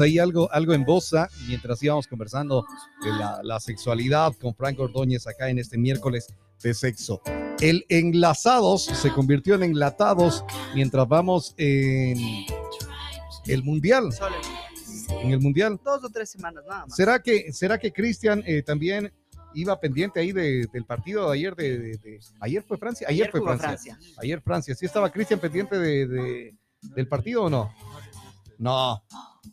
ahí algo, algo en Bosa mientras íbamos conversando de la, la sexualidad con Frank Ordóñez acá en este miércoles de sexo. El enlazados se convirtió en enlatados mientras vamos en el mundial. En el mundial. dos o tres semanas nada más. ¿Será que, será que Cristian eh, también iba pendiente ahí de- del partido de ayer? De, de- de- ayer fue Francia. Ayer, fue jugó Francia. Ayer Francia. ¿Sí estaba Cristian pendiente de, de- del partido o no? No.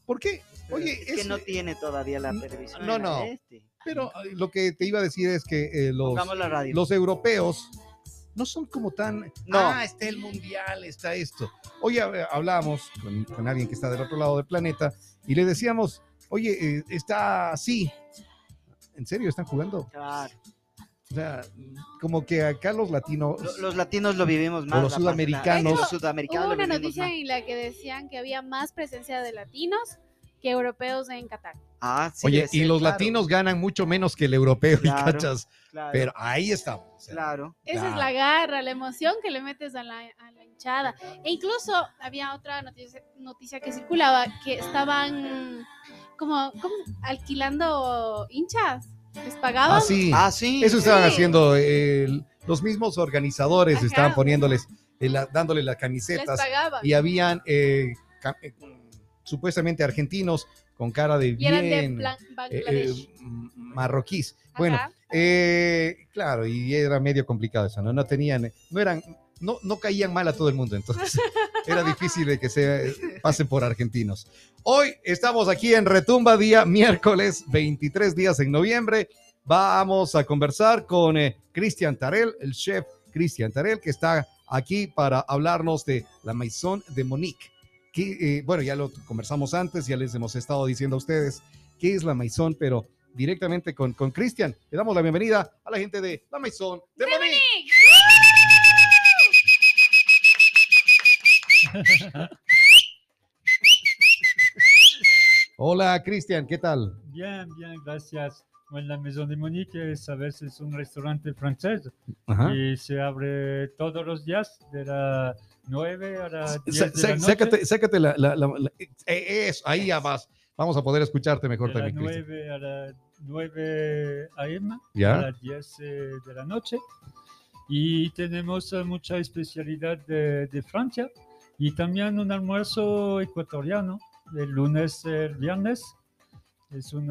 ¿Por qué? Oye, es que es- no tiene todavía la televisión. no, no. Este. pero eh, lo que te iba a decir es que eh, los, los europeos no son como tan. No. Ah, está el mundial, está esto. Hoy hab- hablábamos con, con alguien que está del otro lado del planeta y le decíamos, oye, eh, está así. ¿En serio están jugando? Claro. O sea, como que acá los latinos. Lo- Los latinos lo vivimos más. los la parte- sudamericanos. Hubo sudamericanos una noticia más. en la que decían que había más presencia de latinos que europeos en Qatar. Ah, sí, Oye, y ser, los claro, latinos ganan mucho menos que el europeo, y cachas. Claro, Pero ahí estamos. o sea, claro. Esa Claro. es la garra, la emoción que le metes a la, a la hinchada. E incluso había otra noticia, noticia que circulaba que estaban como, como alquilando hinchas. Les pagaban. Ah, sí. Ah, sí. Eso estaban Sí. haciendo el- los mismos organizadores, Ajá. estaban poniéndoles, eh, la- dándole las les camisetas pagaban. y habían eh, eh, supuestamente argentinos con cara de Y eran de bien Blan- eh, Bangladesh. eh, marroquíes. Bueno, Ajá. eh, claro, y era medio complicado eso, ¿no? No tenían, no eran, no, no caían mal a todo el mundo, entonces era difícil de que se pasen por argentinos. Hoy estamos aquí en Retumba, día miércoles, 23 días en noviembre. Vamos a conversar con eh, Cristian Tarel, el chef Cristian Tarel, que está aquí para hablarnos de la Maison de Monique. Que, eh, bueno, ya lo conversamos antes, ya les hemos estado diciendo a ustedes qué es la Maison, pero directamente con, con Cristian. Le damos la bienvenida a la gente de la Maison de Monique. Hola, Cristian, ¿qué tal? Bien, bien, gracias. Bueno, la Maison de Monique es a veces un restaurante francés Ajá. y se abre todos los días de las 9 a las 10 Sa- de sa- la noche. sácate, sácate la, la- la- la- eh, eso, ahí ya vas. Vamos a poder escucharte mejor de también, Cristian. 9 a las 9 am ¿Ya? a las 10 eh, de la noche. Y tenemos eh, mucha especialidad de, de Francia y también un almuerzo ecuatoriano el lunes, el viernes. Es un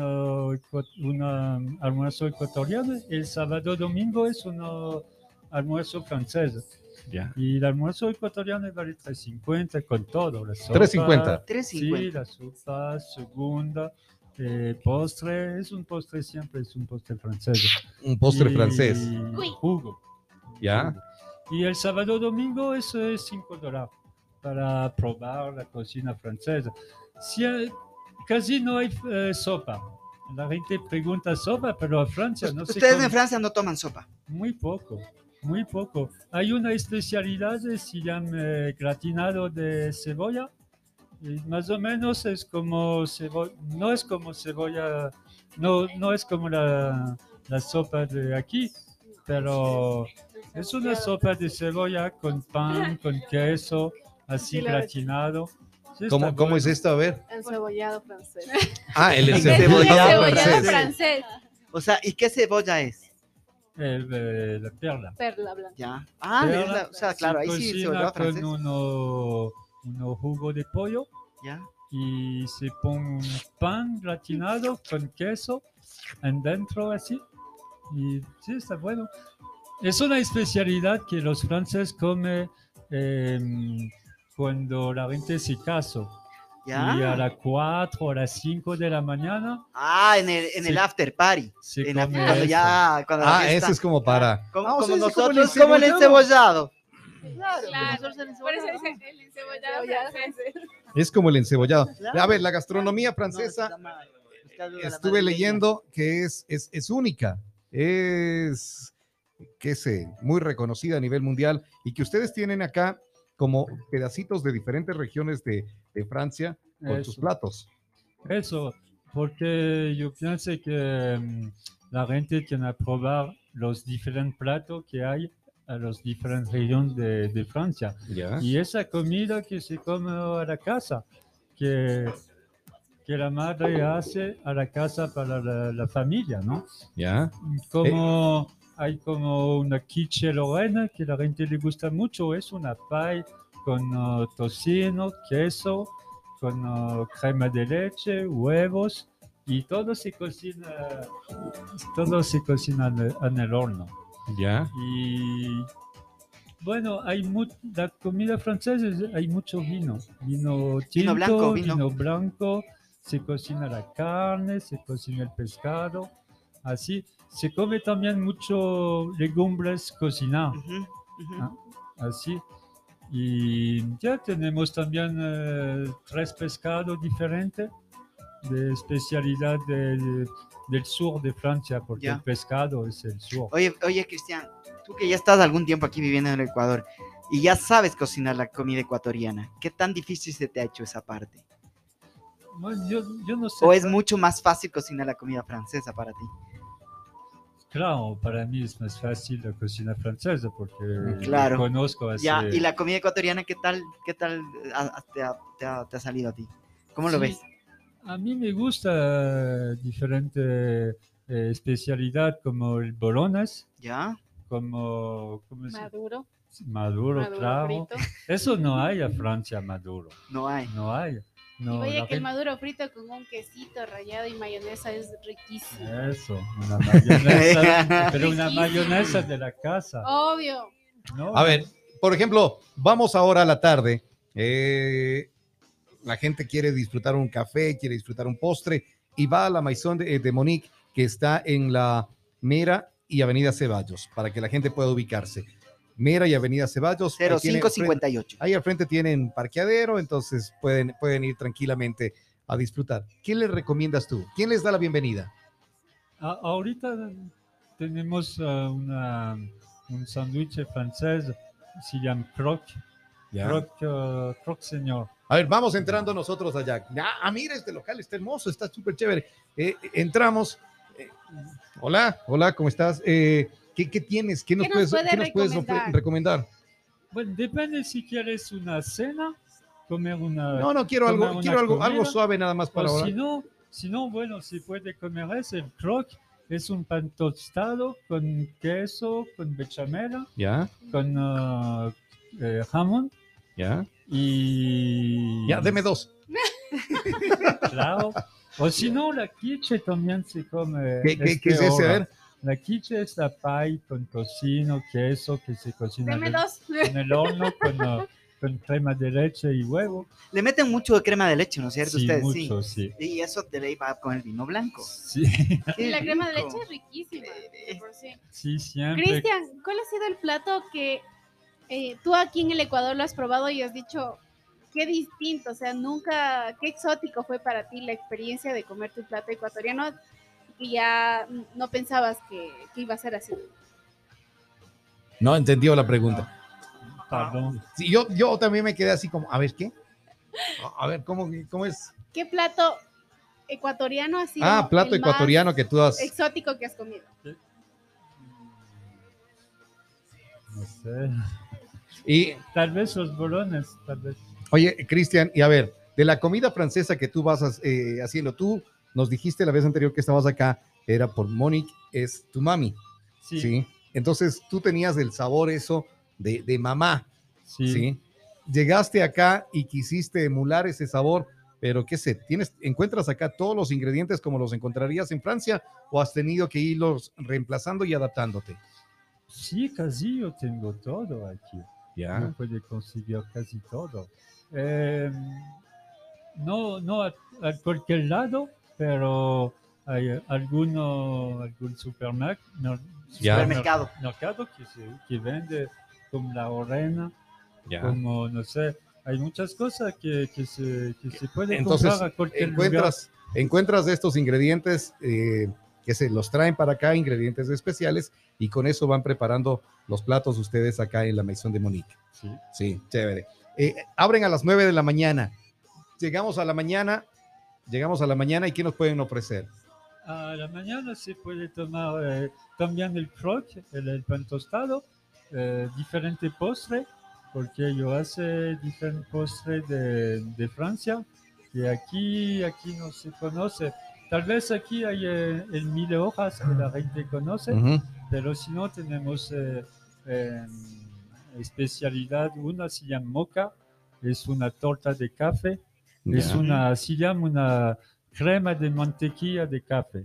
almuerzo ecuatoriano. El sábado, domingo es un almuerzo francés. Ya. Y el almuerzo ecuatoriano vale 3.50 con todo. La sopa, 3.50. 3.50. Sí, la sopa, segunda, eh, postre. Es un postre siempre, es un postre francés. Un postre Y francés. Jugo. Ya. Jugo. Y el sábado, domingo, eso es 5 dólares para probar la cocina francesa. Si hay- casi no hay eh, sopa. La gente pregunta sopa, pero a Francia no se Ustedes come en Francia no toman sopa. muy poco, muy poco. Hay una especialidad que se llama eh, gratinado de cebolla. Y más o menos es como cebolla, no es como cebolla, no, no es como la, la sopa de aquí, pero es una sopa de cebolla con pan, con queso, así Sí, gratinado. Sí, ¿Cómo, cómo es esto? A ver. Encebollado francés. Ah, el Encebollado encebollado francés. O sea, ¿y qué cebolla es? El, eh, la perla. Perla blanca. Ya. Ah, Perla es la- o sea, claro, ahí se sí cocina cebollado con francés. uno, uno jugo de pollo Ya. y se pone un pan gratinado con queso en dentro así. Y sí, está bueno. Es una especialidad que los franceses comen em, cuando la gente se casa. Y a las 4 o a las 5 de la mañana Ah, en el, en Sí. el after party. se En la- cuando eso. ya, cuando la Ah, fiesta- ese es como para. Como, Ah, como sea, es como el nosotros, como el encebollado. Claro, el eso encebollado. el. Es como el encebollado. Claro. A ver, la gastronomía No, francesa, la estuve leyendo que es, es, es única. Es, qué sé, muy reconocida a nivel mundial y que ustedes tienen acá como pedacitos de diferentes regiones de, de Francia con sus platos. Eso, porque yo pienso que mm, la gente tiene que probar los diferentes platos que hay a las diferentes regiones de, de Francia. Ya. Y esa comida que se come a la casa, que que la madre hace a la casa para la, la familia, ¿no? ¿Ya? Como hay como una quiche lorena que a la gente le gusta mucho, es una pie con uh, tocino, queso, con uh, crema de leche, huevos y todo se cocina, todo se cocina en el- en el horno. ¿Ya? Y bueno, hay mu- la comida francesa, es- hay mucho vino, vino tinto, blanco, vino. blanco, se cocina la carne, se cocina el pescado, así. Se come también mucho legumbres cocinados, Ujú, ujú. Ah. así. Y ya tenemos también eh, tres pescados diferentes de especialidad del- del sur de Francia, porque Ya. el pescado es el sur. Oye, oye, Cristian, tú que ya estás algún tiempo aquí viviendo en el Ecuador y ya sabes cocinar la comida ecuatoriana, ¿qué tan difícil se te ha hecho esa parte? Yo, yo no sé. ¿O es mucho más fácil cocinar la comida francesa para ti? Claro, para mí es más fácil la cocina francesa porque Mm, Claro. conozco hace... Ya, ¿y la comida ecuatoriana qué tal, qué tal te, ha, te ha- te ha salido a ti? ¿Cómo lo Sí, ves? A mí me gusta diferente eh, especialidad como el bolones, ¿Ya? como... ¿cómo se- Maduro, Maduro, maduro claro. frito. Eso no hay a Francia, maduro. No hay. No hay. No, y vaya que el maduro frito con un quesito rallado y mayonesa es riquísimo. Eso, una mayonesa, pero una mayonesa de la casa. Obvio. ¿no? A ver, por ejemplo, vamos ahora a la tarde. eh, la gente quiere disfrutar un café, quiere disfrutar un postre y va a la Maison de, de Monique, que está en la Mera y Avenida Ceballos, para que la gente pueda ubicarse. Mera y Avenida Ceballos. ahí tiene- 0558. Ahí al frente tienen parqueadero, entonces pueden, pueden ir tranquilamente a disfrutar. ¿Qué les recomiendas tú? ¿Quién les da la bienvenida? A- ahorita tenemos ah, una, un sándwich francés, se llama croc, croc, ah, croc señor. A ver, vamos entrando nosotros allá. Ah, ah, mira, este local está hermoso, está súper chévere. Eh, entramos. Eh, hola, hola, ¿cómo estás? Eh, ¿qué, qué tienes? ¿Qué nos ¿Qué nos puedes, puede qué nos puedes ofre- recomendar? Bueno, depende si quieres una cena, comer una... No, no, quiero algo, quiero algo, algo suave nada más para ahora. si no, si no, bueno, si puede comer es el croc, es un pan tostado con queso, con bechamel, Ya, con ah, eh, jamón ya. y... Ya, deme dos. Claro. O si no, la quiche también se come. ¿Qué, qué- este qué es ese? A ver. La quiche es la pie con tocino, queso que se cocina en, el horno con, con crema de leche y huevo. Le meten mucho de crema de leche, ¿no es cierto? Sí, Ustedes, mucho, sí. sí. Y eso te le va con el vino blanco. Sí, Y la crema de leche es riquísima. por sí. sí, siempre. Cristian, ¿cuál ha sido el plato que eh, tú aquí en el Ecuador lo has probado y has dicho qué distinto? O sea, nunca, qué exótico fue para ti la experiencia de comer tu plato ecuatoriano y ya no pensabas que, que iba a ser así. No entendió la pregunta. Perdón. Sí, yo, yo también me quedé así como, a ver, ¿qué? A- ver, ¿cómo, cómo es? ¿Qué plato ecuatoriano ha sido Ah, plato el más ecuatoriano que tú has... exótico que has comido? No sé. Y, Tal vez los bolones, tal vez. Oye, Cristian, y a ver, de la comida francesa que tú vas eh, haciendo, tú nos dijiste la vez anterior que estabas acá, era por Monique, es tu mami, Sí, ¿sí? Entonces tú tenías el sabor eso de, de mamá, sí. ¿sí? Llegaste acá y quisiste emular ese sabor, pero qué sé, ¿tienes, ¿encuentras acá todos los ingredientes como los encontrarías en Francia o has tenido que irlos reemplazando y adaptándote? Sí, casi yo tengo todo aquí. Uno puede conseguir casi todo. Eh, no, no a, a cualquier lado, pero hay alguno, algún supermerc- no. Supermercado. mercado que, se- que vende como la orena, Ya. como no sé, hay muchas cosas que, que se, que se puede Entonces, comprar a cualquier lugar. encuentras, encuentras estos ingredientes eh, que se los traen para acá, ingredientes especiales, y con eso van preparando los platos ustedes acá en la Maison de Monique. Sí. Sí, chévere. Eh, abren a las 9 de la mañana. Llegamos a la mañana, llegamos a la mañana y ¿qué nos pueden ofrecer? A la mañana se puede tomar eh, también el croc, el, el pan tostado, eh, diferente postre, porque yo hace diferente postre de, de Francia, que aquí, aquí no se conoce. Tal vez aquí hay eh, el mil hojas que la gente conoce, Ujú. pero si no tenemos eh, em, especialidad, una se llama moca, es una torta de café, es Ya. una, se llama una crema de mantequilla de café.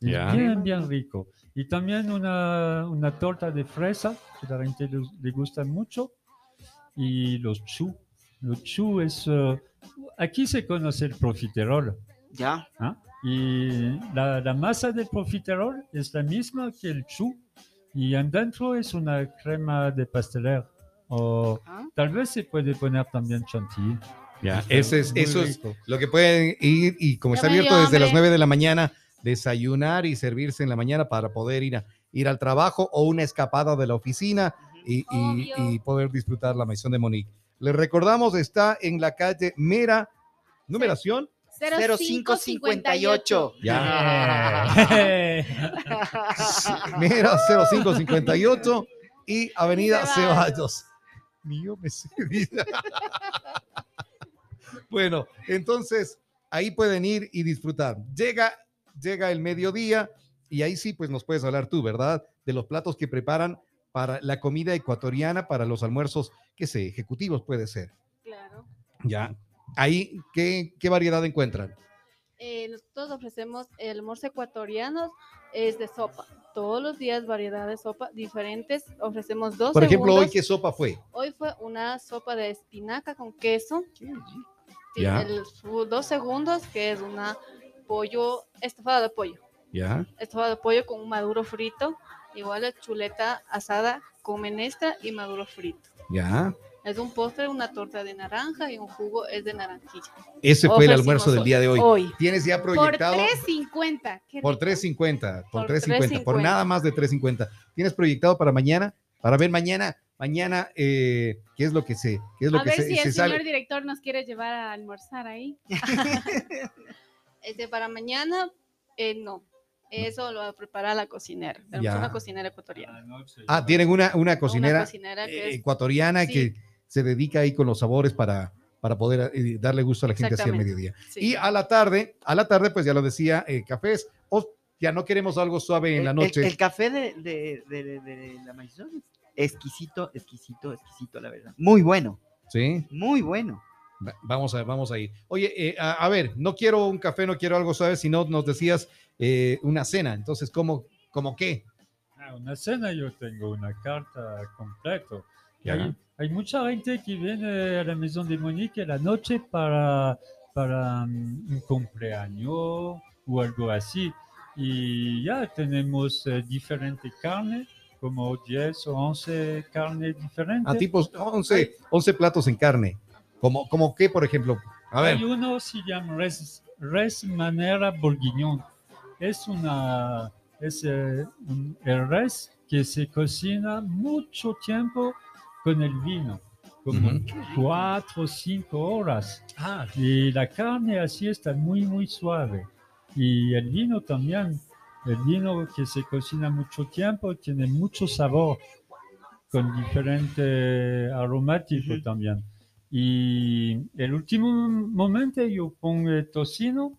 Es Ya. bien, bien rico. Y también una, una torta de fresa, que la gente le, le gusta mucho. Y los chu. Los chu es... eh, aquí se conoce el profiterol. Ya. ¿ah? Y la, la masa del profiterol es la misma que el chu. Y adentro es una crema de pasteler. O Ah. tal vez se puede poner también chantilly. Ya, es, eso es lo que pueden ir y como Ya está abierto desde las hambre. 9 de la mañana, desayunar y servirse en la mañana para poder ir, a, ir al trabajo o una escapada de la oficina y, y- Obvio. y poder disfrutar la maison de Monique. Les recordamos, está en la calle Mera, numeración. 0558. Ya. Eh. Mera 0558 y Avenida Ceballos. Mío, me. bueno, entonces ahí pueden ir y disfrutar. Llega, llega el mediodía y ahí sí, pues nos puedes hablar tú, ¿verdad? De los platos que preparan para la comida ecuatoriana, para los almuerzos, qué sé, ejecutivos puede ser. Claro. Ya. Ahí, ¿qué, qué variedad encuentran? Eh, nosotros ofrecemos el almuerzo ecuatoriano, es de sopa. Todos los días variedad de sopa diferentes. Ofrecemos dos Por ejemplo, hoy. ¿qué sopa fue? Hoy fue una sopa de espinaca con queso. Ya. el- dos segundos, que es una pollo, estofado de pollo. Ya. Estofado de pollo con un maduro frito. Igual es chuleta asada con menestra y maduro frito. Ya. Es un postre, una torta de naranja y un jugo es de naranjilla. Ese fue el almuerzo del día de hoy. Hoy. ¿Tienes ya Por proyectado? 3.50. qué Por rico. 3.50, por Por 3.50, por 3.50. nada más de 3.50. ¿Tienes proyectado para mañana? Para ver mañana, mañana, eh, ¿qué es lo que se, qué es lo A que ver se, si se el sale? señor director nos quiere llevar a almorzar ahí. Este, para mañana, eh, no. Eso lo va a preparar la cocinera. Tenemos Ya. una cocinera ecuatoriana. Anoche. Ah, tienen una, una cocinera Una cocinera que es ecuatoriana sí. que se dedica ahí con los sabores para, para poder eh, darle gusto a la gente hacia el mediodía. sí. Y a la tarde, a la tarde, pues ya lo decía, eh, cafés, o ya no queremos algo suave en la noche. El, el café de, de, de- de- de la maison es exquisito, exquisito, exquisito, la verdad. Muy bueno, Sí, muy bueno. Va- vamos a, vamos a ir. Oye, eh, a, a ver, no quiero un café, no quiero algo suave, sino nos decías eh, una cena. Entonces, ¿cómo, cómo qué? Ah, una cena yo tengo una carta completa. Hay, hay mucha gente que viene a la Maison de Monique a la noche para, para mm, un cumpleaños o algo así. Y ya tenemos eh, diferente carne, como 10 o 11 carnes diferentes. A tipos 11, 11 platos en carne. ¿Como, como qué, por ejemplo? A ver, Hay uno se llama res, res manera bourguignon. Es una es eh, un- el res que se cocina mucho tiempo con el vino, como Ujú. cuatro o cinco horas. ah, Y la carne así está muy muy suave. Y el vino también. El vino que se cocina mucho tiempo tiene mucho sabor, con diferente aromático Ujú. también. Y el último momento yo pongo tocino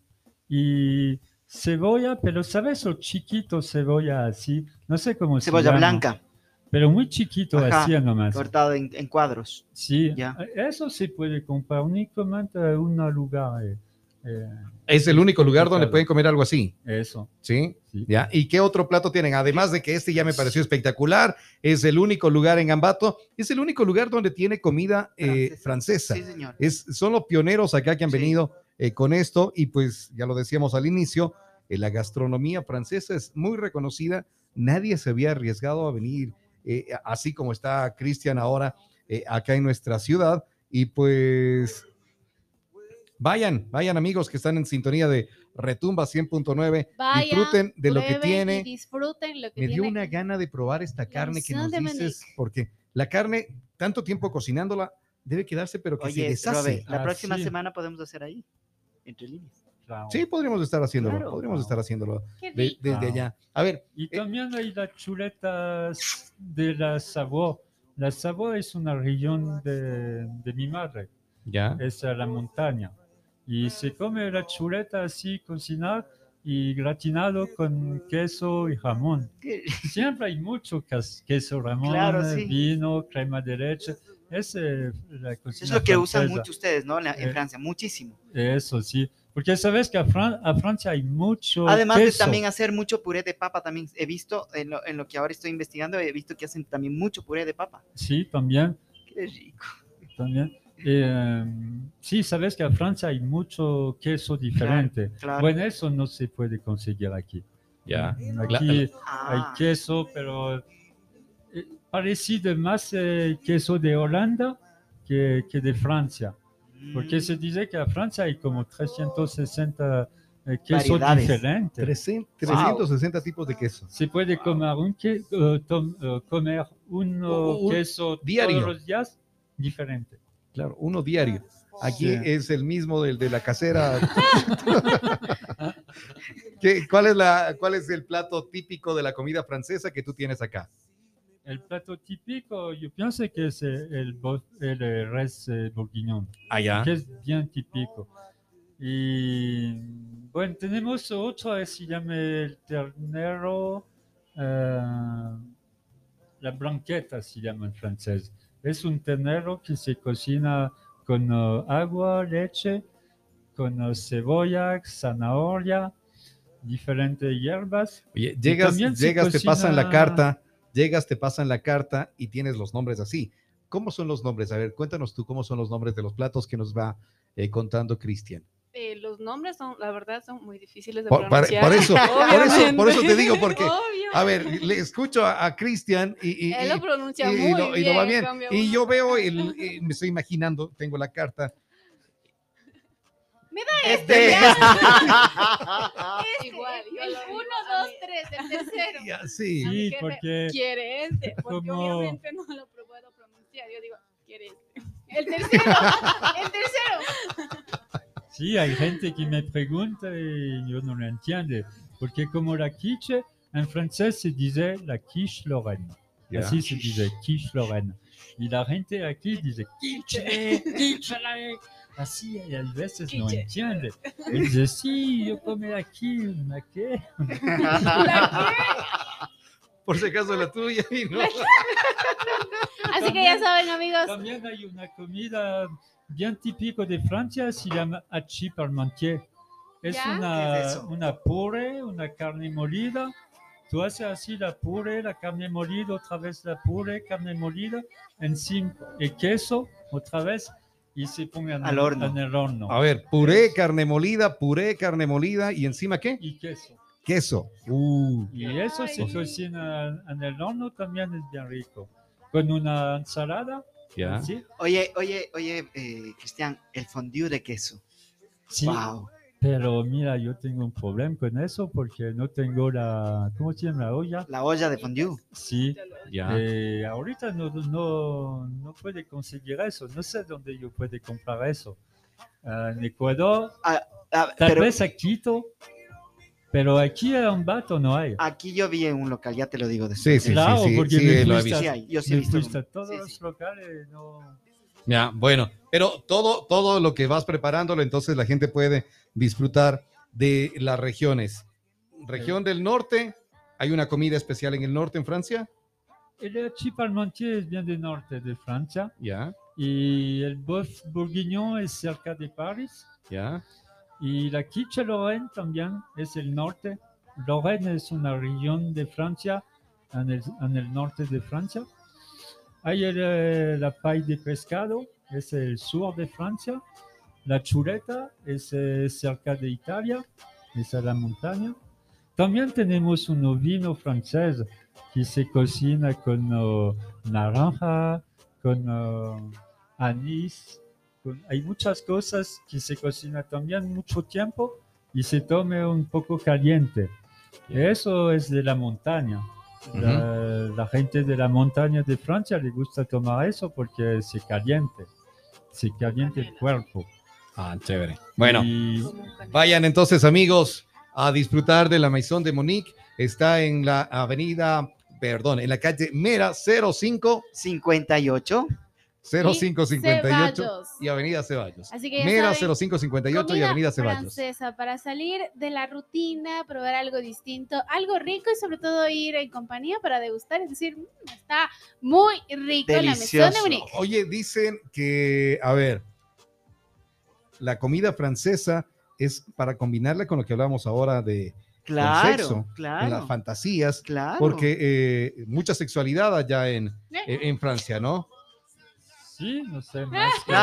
y cebolla, pero ¿sabes? O chiquito cebolla así, no sé cómo se Cebolla blanca, Pero muy chiquito Ajá, así nomás. cortado en, en cuadros. Sí, Ya. eso se puede comprar únicamente en un lugar. eh, eh, es el único lugar donde pueden comer algo así. eso. ¿Sí? sí. ¿Ya? ¿Y qué otro plato tienen? Además de que este ya me pareció espectacular, es el único lugar en Ambato, es el único lugar donde tiene comida eh, francesa. Sí, señor. Es, son los pioneros acá que han Sí. venido eh, con esto y pues ya lo decíamos al inicio, eh, la gastronomía francesa es muy reconocida, nadie se había arriesgado a venir eh, así como está Cristian ahora eh, acá en nuestra ciudad y pues vayan, vayan amigos que están en sintonía de Retumba 100.9, Vayan, disfruten de lo que tiene. disfruten lo que Me dio una gana de probar esta carne que nos dices, porque la carne, tanto tiempo cocinándola, debe quedarse, pero que se Oye, deshace. Robe, la Ah, próxima sí. semana podemos hacer ahí, entre líneas. claro. Sí, podríamos estar haciéndolo, Claro. podríamos estar haciéndolo de- desde Wow. allá. A ver, Y Eh, también hay las chuletas de la Savoie. La Savoie es una región de, de mi madre, ya. es a la montaña. Y se come la chuleta así cocinada y gratinado con queso y jamón. Qué- Siempre hay mucho queso ramón, Claro, sí. vino, crema de leche. Es eh, la cocina Es lo que usan francesa. mucho ustedes, ¿no? En Eh, Francia, muchísimo. Eso sí, porque sabes que a, Fran- a Francia hay mucho Además de queso. también hacer mucho puré de papa, también he visto, en lo, en lo que ahora estoy investigando, he visto que hacen también mucho puré de papa. Sí, también, Qué rico. también. Eh, sí, sabes que a Francia hay mucho queso diferente. claro. Bueno, eso no se puede conseguir aquí. Ya. Aquí hay Ah, queso, pero eh, parecido más eh, queso de Holanda que, que de Francia. Porque mm, se dice que a Francia hay como 360 eh, quesos Variedades. diferentes. 300 360 tipos de queso. Se puede comer un, que- eh, tom- eh, comer un, un queso diario. todos los días diferente. Claro, uno diario. Aquí Sí. es el mismo del de la casera. ¿Qué- cuál, es la, ¿Cuál es el plato típico de la comida francesa que tú tienes acá? El plato típico, yo pienso que es eh, el, bo- el eh, res eh, bourguignon. Allá. que es bien típico. Y bueno, tenemos otro que se llama el ternero, eh, la blanqueta se llama en francés. Es un ternero que se cocina con eh, agua, leche, con eh, cebolla, zanahoria, diferentes hierbas. Oye, llegas, llegas te pasan la carta, llegas, te pasan la carta y tienes los nombres así. ¿Cómo son los nombres? A ver, cuéntanos tú cómo son los nombres de los platos que nos va eh, contando Cristian. Eh, los nombres son, la verdad, son muy difíciles de Por, pronunciar. por eso, por eso, por eso te digo, porque, Obvio. a ver, le escucho a, a Cristian y, y- Él lo pronuncia y- y muy lo, y bien. lo va bien. Y yo veo, el, eh, me estoy imaginando, tengo la carta. Este. Igual, yo El lo digo 1, a 2, mí. 3, el tercero. Ya, sí. Sí, ¿qué porque Quiere este, porque Como- obviamente no lo puedo pronunciar. Yo digo, quiere este. El tercero. El tercero. Sí, hay gente que me pregunta y yo no lo entiendo. Porque como la quiche, en francés se dice la quiche Lorraine. Ya. Así se dice, quiche Lorraine. Y la gente aquí dice quiche, quiche. Así, y a veces no Quiche. entiende. Y dice, sí, yo come aquí, una qué? Por si acaso la tuya y no. Así que ya saben, amigos. También hay una comida bien típica de Francia, se llama hachis parmentier. Es ¿Ya? una, ¿Qué es una puré, una carne molida. Tú haces así la puré, la carne molida, otra vez la puré, carne molida, encima el queso, otra vez, y se pone en, Al horno. en el horno. A ver, puré, carne molida, puré, carne molida y encima qué? Y queso. Queso. Uh, Y eso se Ay. cocina en el horno, también es bien rico. Con una ensalada. Ya. ¿sí? Oye, oye, oye, eh, Cristian, el fondue de queso. Sí, Wow. Pero mira, yo tengo un problema con eso porque no tengo la, ¿cómo se llama la olla? La olla de fondue. Sí, Ya. eh, ahorita no, no, no puede conseguir eso, no sé dónde yo puede comprar eso. Ah, en Ecuador, Ah, tal pero vez a Quito, pero aquí en Ambato no hay. aquí yo vi en un local, ya te lo digo Sí, después. sí, Claro, sí, sí, porque sí, me lo he fuiste visto. Sí hay, yo sí he Me visto. fuiste a todos Sí, los sí. locales, no. Ya, bueno, pero todo, todo lo que vas preparándolo, entonces la gente puede disfrutar de las regiones. Región del norte, hay una comida especial en el norte en Francia. El hachis parmentier es bien del norte de Francia Ya, y el boeuf bourguignon es cerca de París. ya. Y la quiche Lorraine también es el norte. Lorraine es una región de Francia, en el, en el norte de Francia. Hay el, eh, la paille de pescado, es el sur de Francia. La chuleta es eh, cerca de Italia, es a la montaña. También tenemos un vino francés que se cocina con oh, naranja, con oh, anís, hay muchas cosas que se cocina también mucho tiempo y se tome un poco caliente. Eso es de la montaña. La, la gente de la montaña de Francia le gusta tomar eso porque se caliente, se caliente el cuerpo. Ah, chévere. Bueno, Y vayan entonces amigos a disfrutar de la Maison de Monique. Está en la avenida, perdón, en la calle Mera 05 58. 0558 Ceballos. y Avenida Ceballos. Así que Mera saben, 0558 y Avenida Ceballos. francesa para salir de la rutina, probar algo distinto, algo rico y sobre todo ir en compañía para degustar, es decir, "Mm, está muy rico la mesón de. Múnich. Oye, dicen que, a ver, la comida francesa es para combinarla con lo que hablábamos ahora de Claro, sexo, con las claro, fantasías, claro. porque eh, mucha sexualidad allá en, en, en Francia, ¿no? Sí, no sé más. que-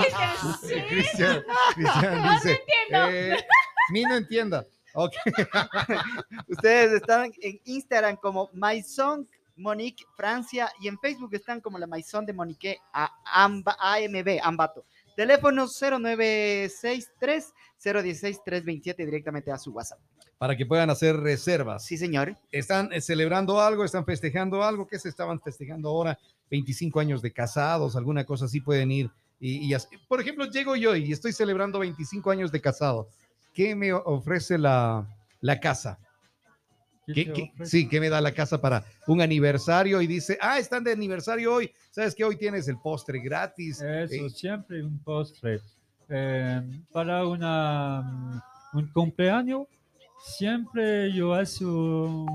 Cristian, sí, Cristian, Cristian dice, entiendo. eh, mi no entienda. Ok, Ustedes están en Instagram como Maison Monique Francia y en Facebook están como la Maison de Monique a- Amba- AMB Ambato. Teléfono 0963 016 327 directamente a su WhatsApp. para que puedan hacer reservas. Sí, señor. ¿Están eh, celebrando algo? ¿Están festejando algo? ¿Qué se estaban festejando ahora? 25 años de casados, alguna cosa así pueden ir. Y, y así- Por ejemplo, llego yo y estoy celebrando 25 años de casado. ¿Qué me ofrece la, la casa? ¿Qué sí, ¿qué me da la casa para un aniversario? Y dice, ah, están de aniversario hoy. ¿Sabes que Hoy tienes el postre gratis. Eso, Eh, siempre un postre. Eh, para una, mm, un cumpleaños, siempre yo hago,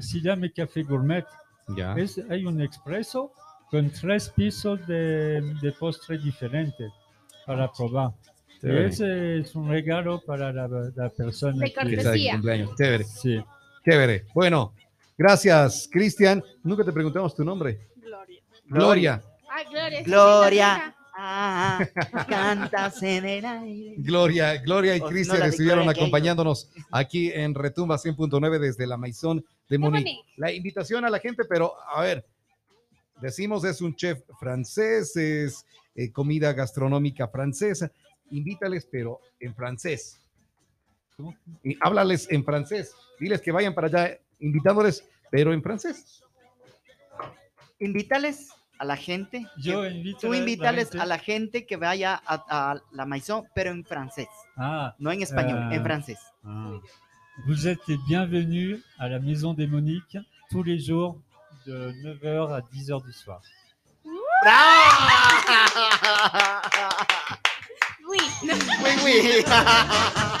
se llama café gourmet. ya. Es, hay un expreso con tres pisos de, de postre diferentes para probar. Y ese es un regalo para la, la persona De Que cortesía. sea de cumpleaños. Chévere, Sí. chévere. Bueno, gracias, Cristian. Nunca te preguntamos tu nombre. Gloria. Gloria. Ay, Gloria. Gloria. Ah, cantas en el aire. Gloria, Gloria y no, Cristian la estuvieron acompañándonos aquí en Retumba 100.9 desde la Maison de. Múnich. La invitación a la gente, pero a ver, decimos es un chef francés, es eh, comida gastronómica francesa. Invítales, pero en francés. ¿Cómo? Y háblales en francés. Diles que vayan para allá, invitándoles, pero en francés. Invítales a la gente. Yo que- invito tú la invítales a la gente que vaya a, a la Maison, pero en francés. Ah, No en español, Ah. en francés. Ah. Vous êtes les bienvenus à la Maison des Moniques tous les jours de 9h à 10h du soir. Ah oui. Oui, oui.